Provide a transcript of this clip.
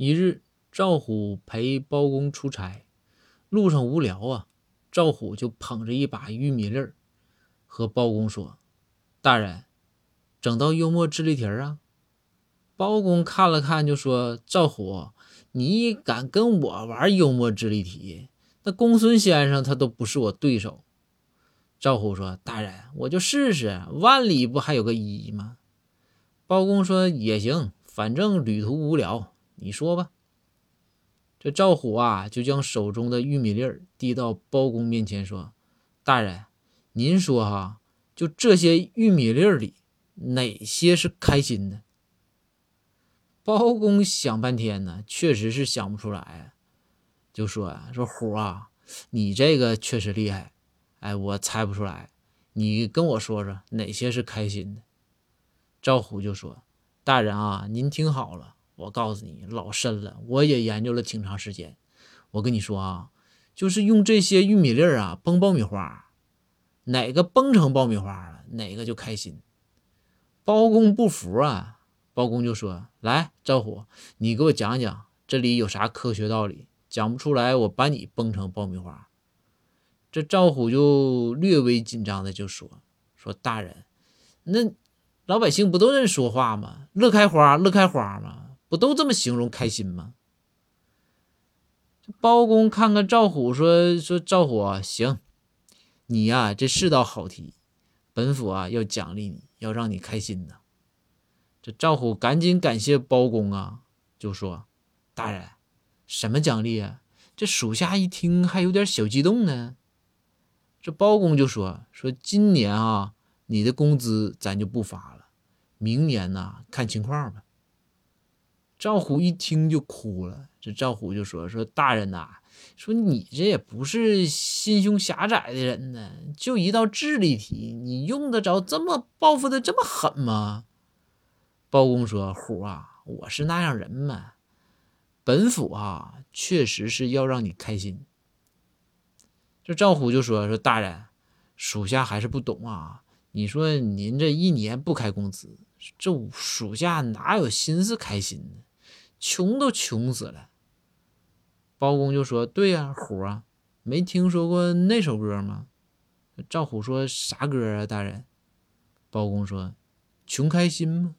一日，赵虎陪包公出差，路上无聊啊，赵虎就捧着一把玉米粒儿，和包公说：“大人，整道幽默智力题啊。”包公看了看，就说：“赵虎，你敢跟我玩幽默智力题？那公孙先生他都不是我对手。”赵虎说：“大人，我就试试，万里不还有个一吗？”包公说：“也行，反正旅途无聊。”你说吧，这赵虎啊，就将手中的玉米粒儿递到包公面前，说：“大人，您说哈，就这些玉米粒儿里，哪些是开心的？”包公想半天呢，确实是想不出来，就说：“啊，说虎啊，你这个确实厉害，哎，我猜不出来，你跟我说说哪些是开心的？”赵虎就说：“大人啊，您听好了。”我告诉你，老深了，我也研究了挺长时间。我跟你说啊，就是用这些玉米粒儿啊崩爆米花，哪个崩成爆米花了，哪个就开心。包公不服啊，包公就说：“来，赵虎，你给我讲讲这里有啥科学道理？讲不出来，我把你崩成爆米花。”这赵虎就略微紧张的就说：“说大人，那老百姓不都认说话吗？乐开花，乐开花吗？”不都这么形容开心吗？包公看看赵虎，说：“说赵虎行，你呀，这是道好题，本府啊要奖励你，要让你开心的。”这赵虎赶紧感谢包公啊，就说：“大人，什么奖励啊？”这属下一听还有点小激动呢。这包公就说：“说今年啊，你的工资咱就不发了，明年呢看情况吧。”赵虎一听就哭了。这赵虎就说：“说大人呐，说你这也不是心胸狭窄的人呢，就一道智力题，你用得着这么报复的这么狠吗？”包公说：“虎啊，我是那样人吗？本府啊，确实是要让你开心。”这赵虎就说：“说大人，属下还是不懂啊。你说您这一年不开工资，这属下哪有心思开心呢？”穷都穷死了，包公就说：“对呀，虎啊，没听说过那首歌吗？”赵虎说：“啥歌啊，大人？”包公说：“穷开心吗？”